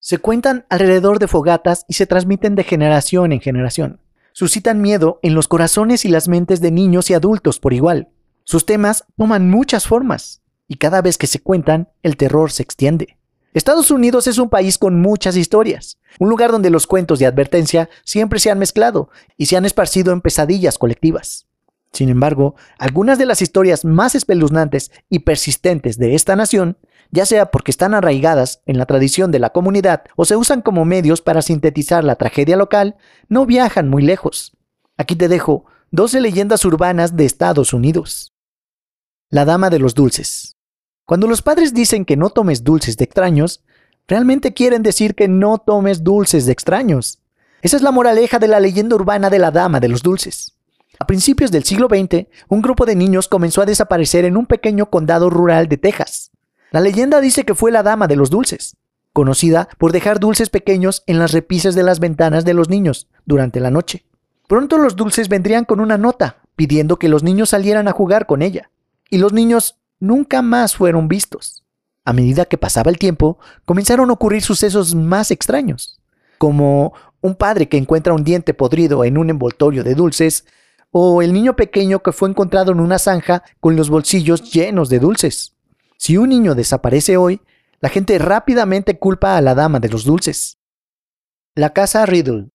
Se cuentan alrededor de fogatas y se transmiten de generación en generación. Suscitan miedo en los corazones y las mentes de niños y adultos por igual. Sus temas toman muchas formas y cada vez que se cuentan, el terror se extiende. Estados Unidos es un país con muchas historias, un lugar donde los cuentos de advertencia siempre se han mezclado y se han esparcido en pesadillas colectivas. Sin embargo, algunas de las historias más espeluznantes y persistentes de esta nación, ya sea porque están arraigadas en la tradición de la comunidad o se usan como medios para sintetizar la tragedia local, no viajan muy lejos. Aquí te dejo 12 leyendas urbanas de Estados Unidos. La Dama de los Dulces. Cuando los padres dicen que no tomes dulces de extraños, realmente quieren decir que no tomes dulces de extraños. Esa es la moraleja de la leyenda urbana de la Dama de los Dulces. A principios del siglo XX, un grupo de niños comenzó a desaparecer en un pequeño condado rural de Texas. La leyenda dice que fue la Dama de los Dulces, conocida por dejar dulces pequeños en las repisas de las ventanas de los niños durante la noche. Pronto los dulces vendrían con una nota pidiendo que los niños salieran a jugar con ella. Y los niños nunca más fueron vistos. A medida que pasaba el tiempo, comenzaron a ocurrir sucesos más extraños, como un padre que encuentra un diente podrido en un envoltorio de dulces, o el niño pequeño que fue encontrado en una zanja con los bolsillos llenos de dulces. Si un niño desaparece hoy, la gente rápidamente culpa a la dama de los dulces. La casa Riddle.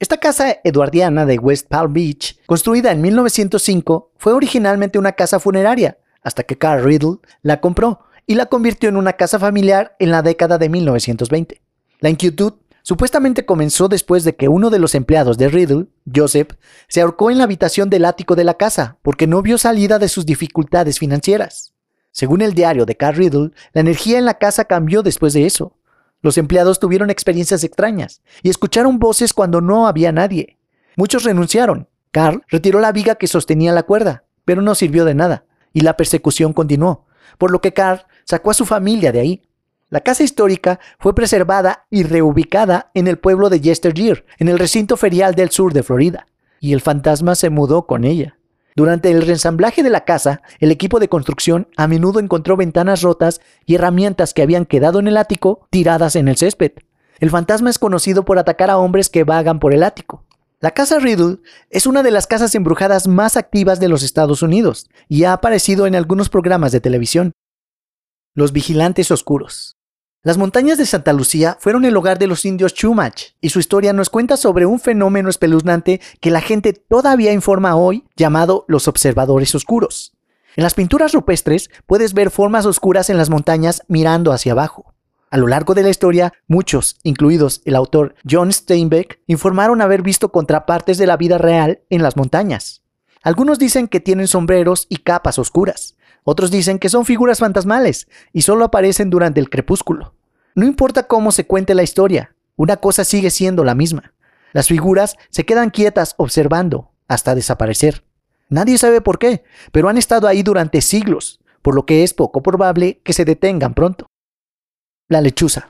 Esta casa eduardiana de West Palm Beach, construida en 1905, fue originalmente una casa funeraria, hasta que Carl Riddle la compró y la convirtió en una casa familiar en la década de 1920. La inquietud supuestamente comenzó después de que uno de los empleados de Riddle, Joseph, se ahorcó en la habitación del ático de la casa porque no vio salida de sus dificultades financieras. Según el diario de Carl Riddle, la energía en la casa cambió después de eso. Los empleados tuvieron experiencias extrañas y escucharon voces cuando no había nadie. Muchos renunciaron. Carl retiró la viga que sostenía la cuerda, pero no sirvió de nada y la persecución continuó, por lo que Carl sacó a su familia de ahí. La casa histórica fue preservada y reubicada en el pueblo de Yesteryear, en el recinto ferial del sur de Florida, y el fantasma se mudó con ella. Durante el reensamblaje de la casa, el equipo de construcción a menudo encontró ventanas rotas y herramientas que habían quedado en el ático tiradas en el césped. El fantasma es conocido por atacar a hombres que vagan por el ático. La casa Riddle es una de las casas embrujadas más activas de los Estados Unidos y ha aparecido en algunos programas de televisión. Los vigilantes oscuros. Las montañas de Santa Lucía fueron el hogar de los indios Chumash y su historia nos cuenta sobre un fenómeno espeluznante que la gente todavía informa hoy llamado los observadores oscuros. En las pinturas rupestres puedes ver formas oscuras en las montañas mirando hacia abajo. A lo largo de la historia, muchos, incluidos el autor John Steinbeck, informaron haber visto contrapartes de la vida real en las montañas. Algunos dicen que tienen sombreros y capas oscuras. Otros dicen que son figuras fantasmales y solo aparecen durante el crepúsculo. No importa cómo se cuente la historia, una cosa sigue siendo la misma. Las figuras se quedan quietas observando hasta desaparecer. Nadie sabe por qué, pero han estado ahí durante siglos, por lo que es poco probable que se detengan pronto. La lechuza.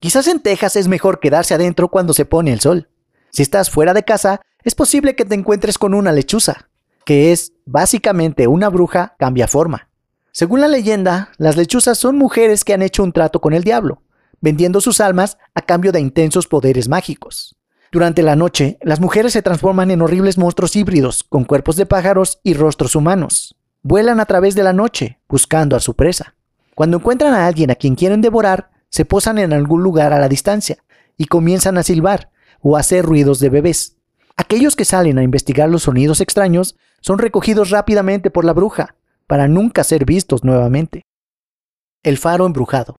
Quizás en Texas es mejor quedarse adentro cuando se pone el sol. Si estás fuera de casa, es posible que te encuentres con una lechuza, que es básicamente una bruja cambia forma. Según la leyenda, las lechuzas son mujeres que han hecho un trato con el diablo, vendiendo sus almas a cambio de intensos poderes mágicos. Durante la noche, las mujeres se transforman en horribles monstruos híbridos, con cuerpos de pájaros y rostros humanos. Vuelan a través de la noche, buscando a su presa. Cuando encuentran a alguien a quien quieren devorar, se posan en algún lugar a la distancia y comienzan a silbar o a hacer ruidos de bebés. Aquellos que salen a investigar los sonidos extraños son recogidos rápidamente por la bruja para nunca ser vistos nuevamente. El faro embrujado.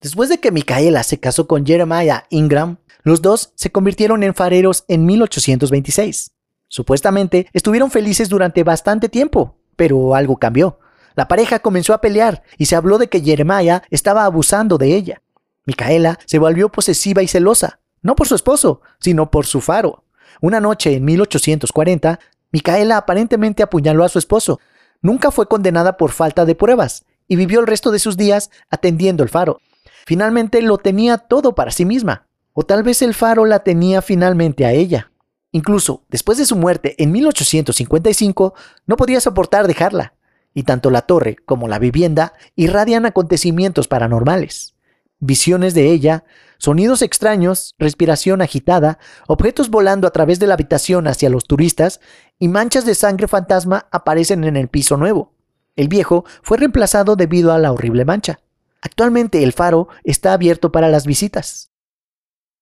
Después de que Micaela se casó con Jeremiah Ingram, los dos se convirtieron en fareros en 1826. Supuestamente estuvieron felices durante bastante tiempo, pero algo cambió. La pareja comenzó a pelear y se habló de que Jeremiah estaba abusando de ella. Micaela se volvió posesiva y celosa, no por su esposo, sino por su faro. Una noche en 1840, Micaela aparentemente apuñaló a su esposo. Nunca fue condenada por falta de pruebas y vivió el resto de sus días atendiendo el faro. Finalmente lo tenía todo para sí misma, o tal vez el faro la tenía finalmente a ella. Incluso después de su muerte en 1855, no podía soportar dejarla, y tanto la torre como la vivienda irradian acontecimientos paranormales. Visiones de ella Sonidos extraños, respiración agitada, objetos volando a través de la habitación hacia los turistas y manchas de sangre fantasma aparecen en el piso nuevo. El viejo fue reemplazado debido a la horrible mancha. Actualmente el faro está abierto para las visitas.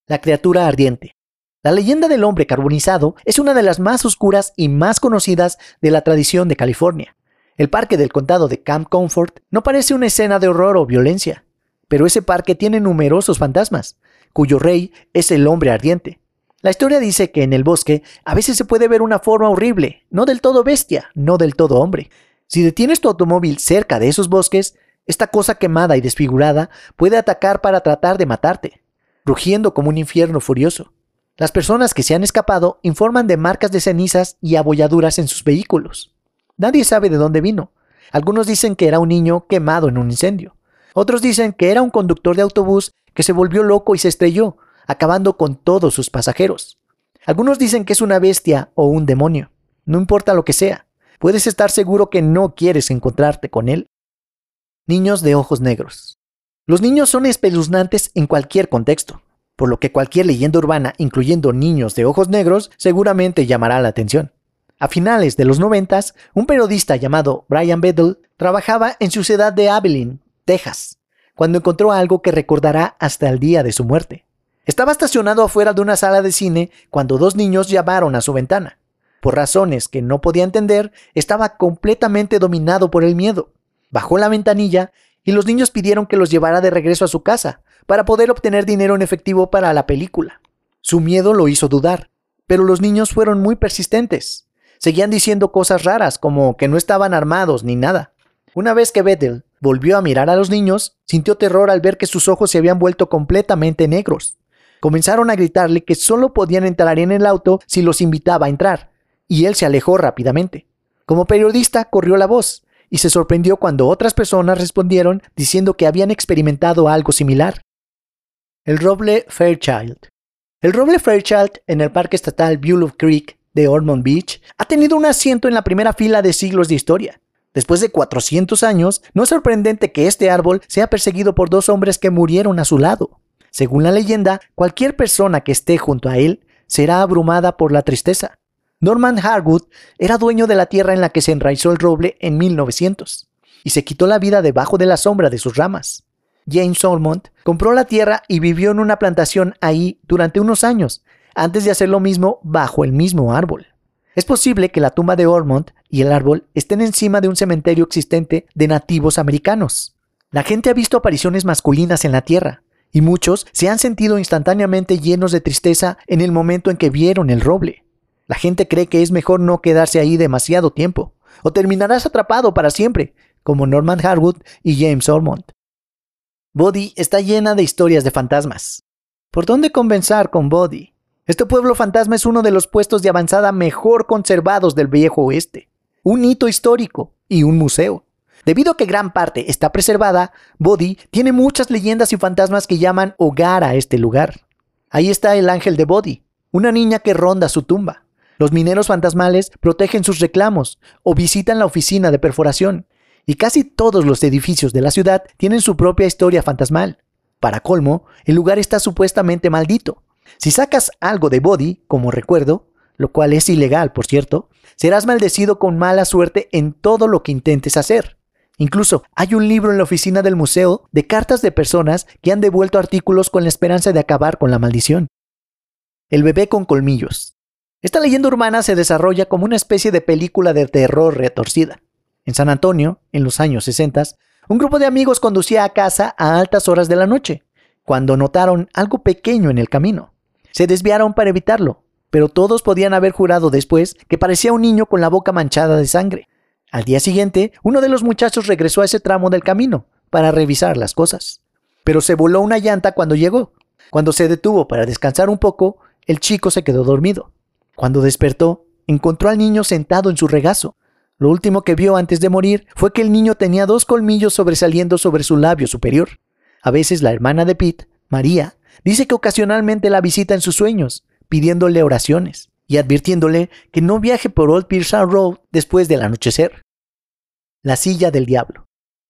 La criatura ardiente. La leyenda del hombre carbonizado es una de las más oscuras y más conocidas de la tradición de California. El parque del condado de Camp Comfort no parece una escena de horror o violencia, pero ese parque tiene numerosos fantasmas, cuyo rey es el hombre ardiente. La historia dice que en el bosque a veces se puede ver una forma horrible, no del todo bestia, no del todo hombre. Si detienes tu automóvil cerca de esos bosques, esta cosa quemada y desfigurada puede atacar para tratar de matarte, rugiendo como un infierno furioso. Las personas que se han escapado informan de marcas de cenizas y abolladuras en sus vehículos. Nadie sabe de dónde vino. Algunos dicen que era un niño quemado en un incendio. Otros dicen que era un conductor de autobús que se volvió loco y se estrelló, acabando con todos sus pasajeros. Algunos dicen que es una bestia o un demonio. No importa lo que sea, puedes estar seguro que no quieres encontrarte con él. Niños de ojos negros. Los niños son espeluznantes en cualquier contexto, por lo que cualquier leyenda urbana, incluyendo niños de ojos negros, seguramente llamará la atención. A finales de los noventas, un periodista llamado Brian Bedell trabajaba en su ciudad de Abilene, Texas, cuando encontró algo que recordará hasta el día de su muerte. Estaba estacionado afuera de una sala de cine cuando dos niños llamaron a su ventana. Por razones que no podía entender, estaba completamente dominado por el miedo. Bajó la ventanilla y los niños pidieron que los llevara de regreso a su casa para poder obtener dinero en efectivo para la película. Su miedo lo hizo dudar, pero los niños fueron muy persistentes. Seguían diciendo cosas raras como que no estaban armados ni nada. Una vez que Bethel volvió a mirar a los niños, sintió terror al ver que sus ojos se habían vuelto completamente negros. Comenzaron a gritarle que solo podían entrar en el auto si los invitaba a entrar, y él se alejó rápidamente. Como periodista corrió la voz, y se sorprendió cuando otras personas respondieron diciendo que habían experimentado algo similar. El roble Fairchild. El roble Fairchild en el Parque Estatal Bull Creek de Ormond Beach ha tenido un asiento en la primera fila de siglos de historia. Después de 400 años, no es sorprendente que este árbol sea perseguido por dos hombres que murieron a su lado. Según la leyenda, cualquier persona que esté junto a él será abrumada por la tristeza. Norman Harwood era dueño de la tierra en la que se enraizó el roble en 1900 y se quitó la vida debajo de la sombra de sus ramas. James Ormond compró la tierra y vivió en una plantación ahí durante unos años, antes de hacer lo mismo bajo el mismo árbol. Es posible que la tumba de Ormond y el árbol estén encima de un cementerio existente de nativos americanos. La gente ha visto apariciones masculinas en la Tierra, y muchos se han sentido instantáneamente llenos de tristeza en el momento en que vieron el roble. La gente cree que es mejor no quedarse ahí demasiado tiempo, o terminarás atrapado para siempre, como Norman Harwood y James Ormond. Body está llena de historias de fantasmas. ¿Por dónde comenzar con Body? Este pueblo fantasma es uno de los puestos de avanzada mejor conservados del viejo oeste, un hito histórico y un museo. Debido a que gran parte está preservada, Body tiene muchas leyendas y fantasmas que llaman hogar a este lugar. Ahí está el ángel de Body, una niña que ronda su tumba. Los mineros fantasmales protegen sus reclamos o visitan la oficina de perforación. Y casi todos los edificios de la ciudad tienen su propia historia fantasmal. Para colmo, el lugar está supuestamente maldito, si sacas algo de body como recuerdo, lo cual es ilegal, por cierto, serás maldecido con mala suerte en todo lo que intentes hacer. Incluso hay un libro en la oficina del museo de cartas de personas que han devuelto artículos con la esperanza de acabar con la maldición. El bebé con colmillos. Esta leyenda urbana se desarrolla como una especie de película de terror retorcida. En San Antonio, en los años 60, un grupo de amigos conducía a casa a altas horas de la noche, cuando notaron algo pequeño en el camino. Se desviaron para evitarlo, pero todos podían haber jurado después que parecía un niño con la boca manchada de sangre. Al día siguiente, uno de los muchachos regresó a ese tramo del camino para revisar las cosas. Pero se voló una llanta cuando llegó. Cuando se detuvo para descansar un poco, el chico se quedó dormido. Cuando despertó, encontró al niño sentado en su regazo. Lo último que vio antes de morir fue que el niño tenía dos colmillos sobresaliendo sobre su labio superior. A veces la hermana de Pete, María, Dice que ocasionalmente la visita en sus sueños, pidiéndole oraciones y advirtiéndole que no viaje por Old Pearson Road después del anochecer. La silla del diablo.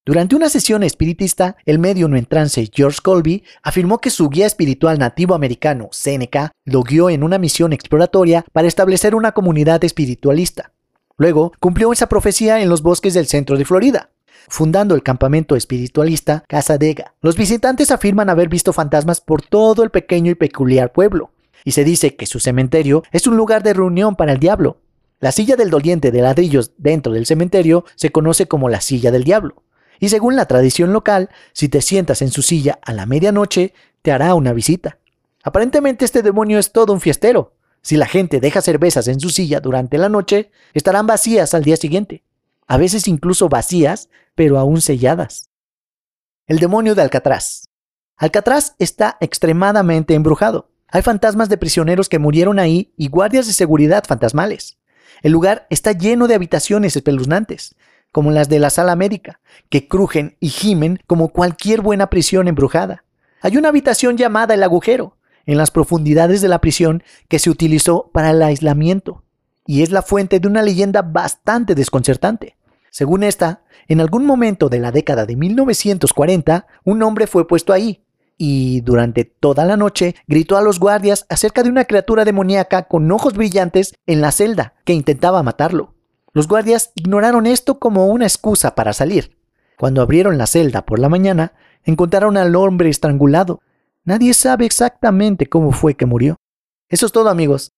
Durante una sesión espiritista, el medium en trance George Colby afirmó que su guía espiritual nativo americano, Seneca, lo guió en una misión exploratoria para establecer una comunidad espiritualista. Luego, cumplió esa profecía en los bosques del centro de Florida, fundando el campamento espiritualista Casa Dega. Los visitantes afirman haber visto fantasmas por todo el pequeño y peculiar pueblo, y se dice que su cementerio es un lugar de reunión para el diablo. La silla del doliente de ladrillos dentro del cementerio se conoce como la silla del diablo. Y según la tradición local, si te sientas en su silla a la medianoche, te hará una visita. Aparentemente este demonio es todo un fiestero. Si la gente deja cervezas en su silla durante la noche, estarán vacías al día siguiente. A veces incluso vacías, pero aún selladas. El demonio de Alcatraz. Alcatraz está extremadamente embrujado. Hay fantasmas de prisioneros que murieron ahí y guardias de seguridad fantasmales. El lugar está lleno de habitaciones espeluznantes, como las de la sala médica, que crujen y gimen como cualquier buena prisión embrujada. Hay una habitación llamada el agujero, en las profundidades de la prisión que se utilizó para el aislamiento, y es la fuente de una leyenda bastante desconcertante. Según esta, en algún momento de la década de 1940, un hombre fue puesto ahí, y durante toda la noche gritó a los guardias acerca de una criatura demoníaca con ojos brillantes en la celda que intentaba matarlo. Los guardias ignoraron esto como una excusa para salir. Cuando abrieron la celda por la mañana, encontraron al hombre estrangulado. Nadie sabe exactamente cómo fue que murió. Eso es todo amigos.